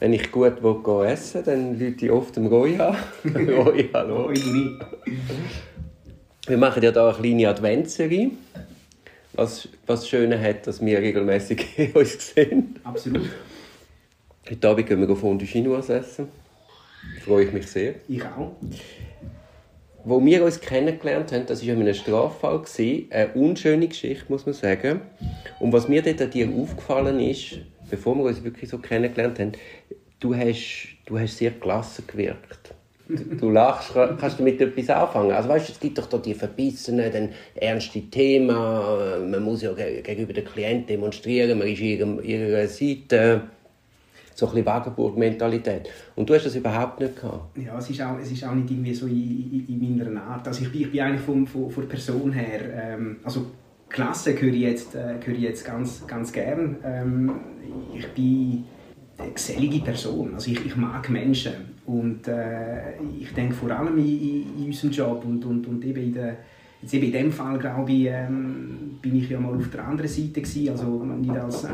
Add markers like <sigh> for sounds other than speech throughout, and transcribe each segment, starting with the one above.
Wenn ich gut will, essen will, dann Leute ich oft dem Roy an. <laughs> Roy, hallo. Wir machen ja hier eine kleine Adventsserie. Was, was Schöne hat, dass wir regelmäßig <laughs> uns sehen. Absolut. Heute Abend gehen wir Fondue Chinoise essen. Da freue ich mich sehr. Ich auch. Wo wir uns kennengelernt haben, das war in einem Straffall. Eine unschöne Geschichte, muss man sagen. Und was mir dort an dir aufgefallen ist, bevor wir uns wirklich so kennengelernt haben, du hast, du hast sehr gelassen gewirkt. Du, lachst, kannst du damit etwas anfangen? Also weißt, es gibt doch da die verbissenen, dann ernste Themen, man muss ja gegenüber den Klienten demonstrieren, man ist ihrer, Seite so ein bisschen Wagenburg-Mentalität. Und du hast das überhaupt nicht gehabt. Ja, es ist auch, es ist auch nicht irgendwie so in, in, in meiner Art. Also ich bin, ich bin eigentlich von, von, von Person her, ähm, also Klasse höre ich jetzt, äh, höre ich jetzt ganz, ganz gern. Ähm, ich bin eine gesellige Person. Also ich, ich mag Menschen. Und äh, ich denke vor allem in, in, in, unserem Job und, und, und eben in der Jetzt eben in dem Fall, glaube ich, ähm, bin ich ja mal auf der anderen Seite gewesen, also nicht als äh,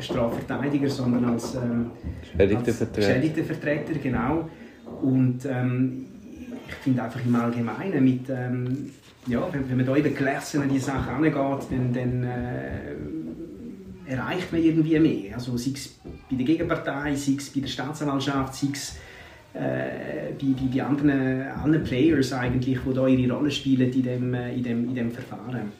Strafverteidiger, sondern als, ähm, Vertreter. Vertreter, genau. Und ähm, ich finde einfach im Allgemeinen mit, ähm, ja, wenn, wenn man da eben gelassen an die Sache angeht, dann, dann äh, erreicht man irgendwie mehr. Also sei es bei der Gegenpartei, sei es bei der Staatsanwaltschaft, sei es äh, bei, bei, bei anderen, anderen Players eigentlich, die da ihre Rolle spielen in dem, äh, in dem, in dem Verfahren.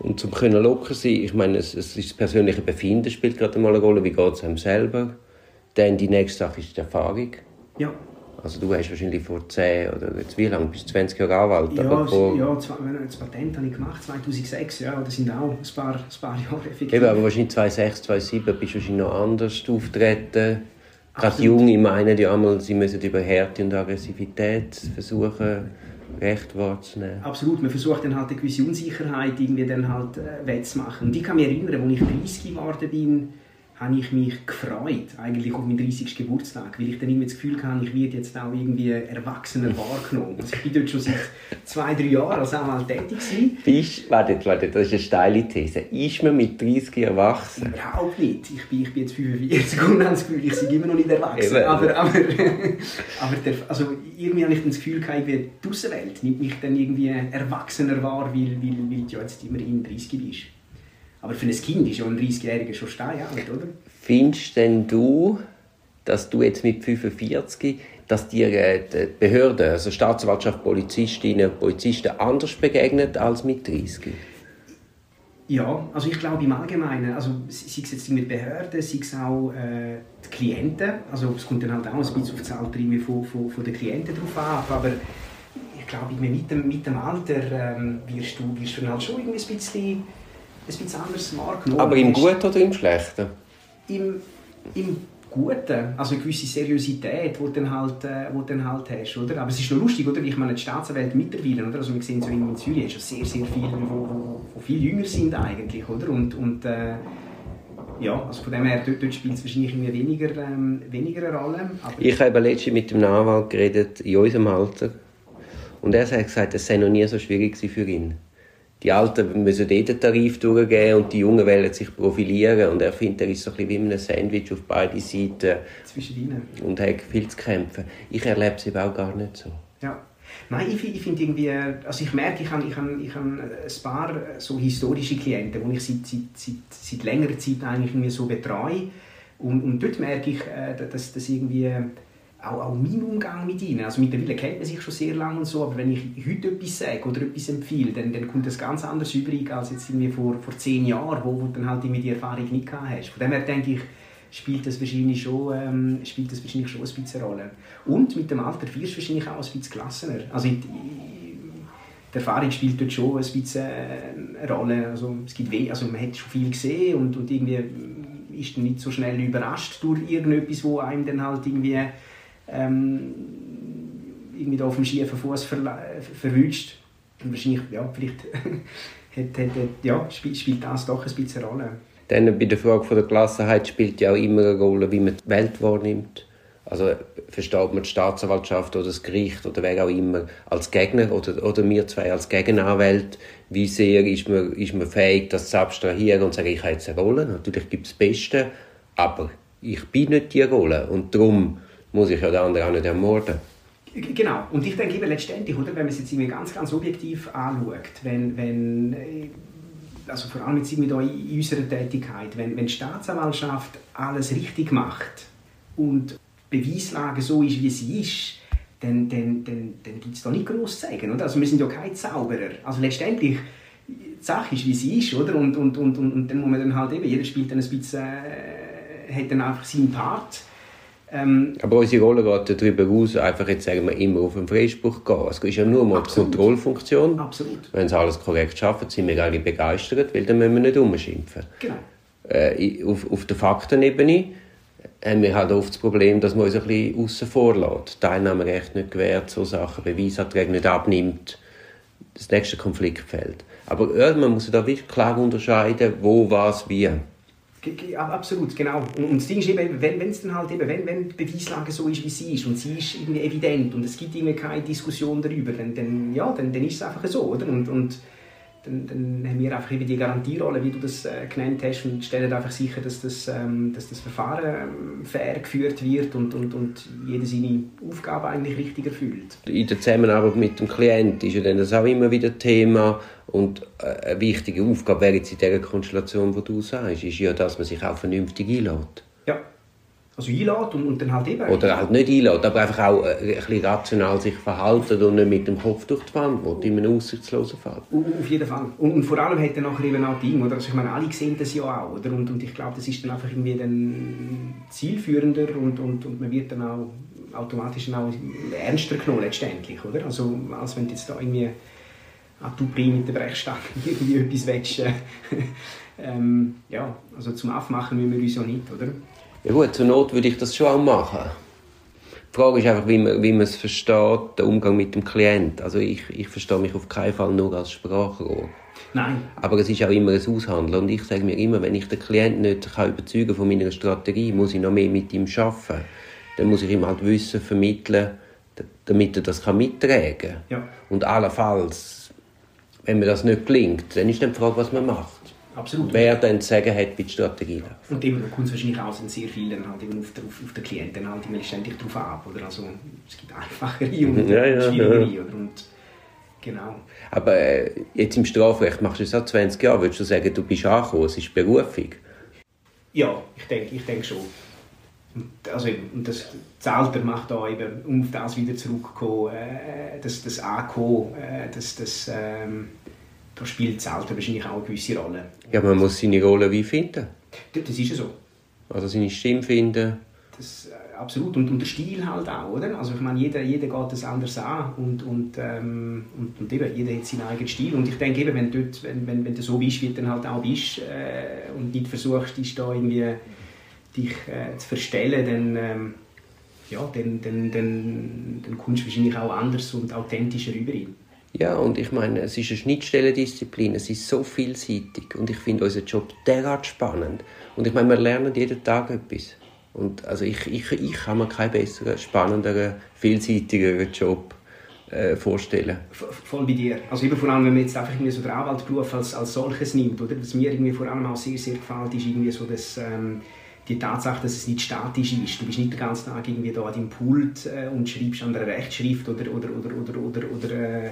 Und zum können locker sein, ich meine, es, es ist das persönliche Befinden spielt gerade mal eine Rolle, wie geht es einem selber. Dann die nächste Sache ist die Erfahrung. Ja. Also du hast wahrscheinlich vor 10 oder jetzt wie lange, bis 20 Jahre Anwalt? Ja, vor... ja das Patent habe ich gemacht, 2006, ja, das sind auch ein paar, ein paar Jahre effektiv. Eben, aber wahrscheinlich 2006, 2007 bist du wahrscheinlich noch anders auftreten Gerade Junge meinen ja einmal, sie müssen über Härte und Aggressivität versuchen, Recht wahrzunehmen. Absolut, man versucht dann halt eine gewisse Unsicherheit irgendwie dann halt äh, wettzumachen. Und ich kann mich erinnern, als ich 30 geworden bin, habe ich mich gefreut, eigentlich auf meinen 30. Geburtstag, weil ich dann immer das Gefühl hatte, ich werde jetzt auch irgendwie erwachsener wahrgenommen. Also ich bin dort schon seit zwei, drei Jahren als Anwalt tätig Bist, warte, warte, das ist eine steile These. Ist man mit 30 erwachsen? Überhaupt nicht. Ich bin, ich bin jetzt 45 und habe das Gefühl, ich bin immer noch nicht erwachsen. Eben. Aber, aber, <laughs> aber der, also irgendwie habe ich dann das Gefühl, die Außenwelt nimmt mich dann irgendwie erwachsener wahr, weil, weil, weil du jetzt immerhin 30 bist. Aber für ein Kind ist ja ein 30-Jähriger schon steinalt, oder? Findest denn du, dass du jetzt mit 45, dass dir äh, die Behörden, also Staatsanwaltschaft, Polizistinnen und Polizisten anders begegnet als mit 30? Ja, also ich glaube im Allgemeinen, also sei es jetzt mit Behörden, sei es auch äh, die Klienten, also es kommt dann halt auch ein bisschen auf das Alter von, von, von den Klienten drauf an, aber ich glaube mit dem, mit dem Alter ähm, wirst, du, wirst du dann halt schon irgendwie ein bisschen ein bisschen anders wahrgenommen Aber im Guten oder im Schlechten? Im, im Guten, also eine gewisse Seriosität, die du dann halt, äh, wo dann halt hast, oder? Aber es ist noch lustig, oder? Ich meine, die Staatsanwälte mittlerweile, oder? Also wir sehen so in Zürich ist schon sehr, sehr viele, die viel jünger sind eigentlich, oder? Und, und äh, ja, also von dem her, dort, dort spielt es wahrscheinlich weniger, ähm, weniger eine Rolle. Aber ich habe letztens mit dem Anwalt geredet, in unserem Alter, und er hat gesagt, es sei noch nie so schwierig für ihn die Alten müssen eh den Tarif durchgeben und die Jungen wollen sich profilieren. Und er findet, er ist so ein bisschen wie ein Sandwich auf beide Seiten. Zwischen Und hat viel zu kämpfen. Ich erlebe es eben auch gar nicht so. Ja. Nein, ich, ich finde irgendwie, also ich merke, ich habe, ich, habe, ich habe ein paar so historische Klienten, die ich seit, seit, seit, seit längerer Zeit eigentlich irgendwie so betreue. Und, und dort merke ich, äh, dass das irgendwie auch, auch mein Umgang mit ihnen. Also mittlerweile kennt man sich schon sehr lange und so, aber wenn ich heute etwas sage oder etwas empfehle, dann, dann kommt das ganz anders übrig als jetzt irgendwie vor, vor zehn Jahren, wo, du dann halt die Erfahrung nicht gehabt hast. Von dem her denke ich, spielt das wahrscheinlich schon, ähm, spielt das wahrscheinlich schon ein bisschen Rolle. Und mit dem Alter wirst du wahrscheinlich auch ein bisschen gelassener. Also die Erfahrung spielt dort schon ein bisschen äh, eine Rolle. Also, es gibt weh, also man hat schon viel gesehen und, und irgendwie ist dann nicht so schnell überrascht durch irgendetwas, wo einem dann halt irgendwie ähm, irgendwie auf dem schiefen Fuß ver verwünscht. Und wahrscheinlich, ja, vielleicht <laughs> hat, hat, ja, spielt, das doch ein bisschen eine Rolle. Dann bei der Frage der Gelassenheit spielt ja auch immer eine Rolle, wie man die Welt wahrnimmt. Also versteht man die Staatsanwaltschaft oder das Gericht oder wer auch immer als Gegner oder, oder wir zwei als Gegenanwälte, wie sehr ist man, ist man fähig, das zu abstrahieren und zu sagen, ich habe jetzt eine Rolle. Natürlich gibt es das Beste, aber ich bin nicht die Rolle und darum muss ich ja den anderen auch nicht ermorden. Genau. Und ich denke eben letztendlich, oder, wenn man es jetzt ganz, ganz objektiv anschaut, wenn, wenn äh, also vor allem jetzt da in unserer Tätigkeit, wenn, wenn die Staatsanwaltschaft alles richtig macht und die Beweislage so ist, wie sie ist, dann, dann, dann, dann gibt es da nicht groß zu sagen. Oder? Also wir sind ja kein Zauberer. Also letztendlich, die Sache ist, wie sie ist, oder? Und, und, und, und, und dann muss man dann halt eben, jeder spielt dann ein bisschen, äh, hat dann einfach seinen Part ähm, aber unsere Rolle geht darüber aus, einfach jetzt sagen wir immer auf den Freispruch gehen. Es ist ja nur mal absolut. die Kontrollfunktion. Absolut. Wenn sie alles korrekt schaffen, sind wir alle begeistert, weil dann müssen wir nicht umschimpfen. Genau. Äh, auf, auf der Faktenebene haben wir halt oft das Problem, dass man uns ein bisschen außen vor lässt. Teilnahmerecht nicht gewährt, so Sachen, Beweisanträge nicht abnimmt, das nächste Konfliktfeld. Aber man muss da wirklich klar unterscheiden, wo, was, wie. Absolut, genau. Und, das Ding ist eben, wenn es dann halt eben, wenn, wenn die Beweislage so ist, wie sie ist und sie ist irgendwie evident und es gibt irgendwie keine Diskussion darüber, dann, dann, ja, dann, dann ist es einfach so, oder? Und, und dann, dann haben wir einfach eben die Garantierolle, wie du das äh, genannt hast, und stellen einfach sicher, dass das, ähm, dass das Verfahren ähm, fair geführt wird und, und, und jeder seine Aufgabe eigentlich richtig erfüllt. In der Zusammenarbeit mit dem Klienten ist ja dann das auch immer wieder Thema und äh, eine wichtige Aufgabe wäre jetzt in dieser Konstellation, die du sagst, ist ja, dass man sich auch vernünftig einlädt. Ja, also einlädt und, und dann halt eben... Oder halt nicht einlädt, aber einfach auch äh, ein bisschen rational sich verhalten und nicht mit dem Kopf durch die Wand will, in einem aussichtslosen Fall. Auf jeden Fall. Und, und vor allem hat dann nachher eben auch Ding, oder? Also ich meine, alle sehen das ja auch, oder? Und, und ich glaube, das ist dann einfach irgendwie dann zielführender und, und, und man wird dann auch automatisch auch ernster genommen letztendlich, oder? Also als wenn du jetzt da irgendwie an die mit der Brechstange <laughs> irgendwie etwas willst, äh, <laughs> ähm, ja, also zum Aufmachen müssen wir uns ja nicht, oder? Ja gut, zur Not würde ich das schon auch machen. Die Frage ist einfach, wie man, wie man es versteht, der Umgang mit dem Klienten. Also ich, ich verstehe mich auf keinen Fall nur als Sprachrohr. Nein. Aber es ist auch immer ein Aushandeln. Und ich sage mir immer, wenn ich den Klienten nicht kann überzeugen von meiner Strategie, muss ich noch mehr mit ihm arbeiten. Dann muss ich ihm halt Wissen vermitteln, damit er das mittragen kann. Ja. Und allenfalls, wenn mir das nicht gelingt, dann ist dann die Frage, was man macht. Absolut. Wer dann zu sagen hat, wie die Strategie läuft. Und eben kommt es wahrscheinlich auch sehr viel dann halt eben auf, den, auf, den Klienten halt immer ständig drauf ab. Oder? Also, es gibt einfachere und ja, ja, schwierigere. Ja. Oder? Und, genau. Aber äh, jetzt im Strafrecht machst du es seit 20 Jahren. Würdest du sagen, du bist angekommen, es ist Berufung? Ja, ich denke ich denk schon. Also, und das, das Alter macht da eben, um auf das wieder zurückzukommen, äh, das, das Ankommen, äh, das, das ähm, da spielt das Alter wahrscheinlich auch eine gewisse Rolle. Ja, man muss seine Rolle wie finden. Das, ist ja so. Also seine Stimme finden. Das, äh, absolut. Und, und der Stil halt auch, oder? Also ich meine, jeder, jeder geht das anders an und, und, ähm, und, und eben, jeder hat seinen eigenen Stil. Und ich denke eben, wenn, dort, wenn, wenn, wenn du so bist, wie du dann halt auch bist äh, und nicht versuchst, dich da irgendwie dich äh, zu verstellen, dann, ähm, ja, dann, dann, dann, dann kommst du wahrscheinlich auch anders und authentischer rüber. Ja, und ich meine, es ist eine Schnittstellendisziplin, es ist so vielseitig und ich finde unseren Job derart spannend. Und ich meine, wir lernen jeden Tag etwas. Und also ich, ich, ich kann mir keinen besseren, spannenderen, vielseitigeren Job äh, vorstellen. Voll bei dir. Also eben vor allem, wenn man jetzt einfach irgendwie so den Anwaltberuf als, als solches nimmt, oder? Was mir irgendwie vor allem auch sehr, sehr gefällt, ist irgendwie so, dass ähm, die Tatsache, dass es nicht statisch ist. Du bist nicht den ganzen Tag irgendwie da an deinem Pult äh, und schreibst an der Rechtschrift oder, oder, oder, oder, oder, oder äh,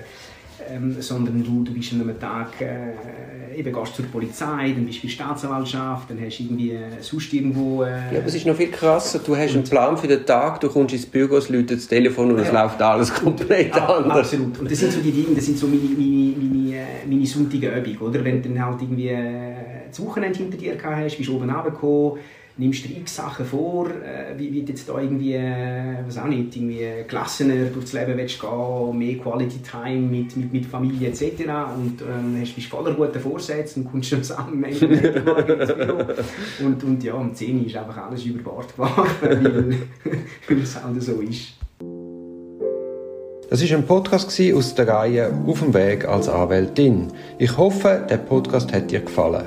ähm, sondern du, du bist an einem Tag, äh, eben gehst zur Polizei, dann bist du bei der Staatsanwaltschaft, dann hast du irgendwie äh, sonst irgendwo... Äh, ja, aber es ist noch viel krasser, du hast einen Plan für den Tag, du kommst ins Büro, es läutet das Telefon und ja. es läuft alles komplett ja, anders. Absolut, und das sind so die Dinge, das sind so meine, meine, meine, äh, meine sonntige Übung, oder? Wenn du dann halt irgendwie äh, das Wochenende hinter dir gehabt hast, bist du oben runtergekommen, nimmst du x Sachen vor, äh, wie, wie du jetzt da irgendwie, äh, was auch nicht, irgendwie gelassener durchs Leben willst gehen, mehr Quality Time mit, mit, mit Familie etc. Und ähm, hast, bist voller guter Vorsätze und kommst am Samstag ins Büro. Und, und ja, um 10 Uhr ist einfach alles über Bord geworfen, <laughs> weil, weil es halt so ist. Das war ein Podcast aus der Reihe Auf dem Weg als Anwältin. Ich hoffe, der Podcast hat dir gefallen.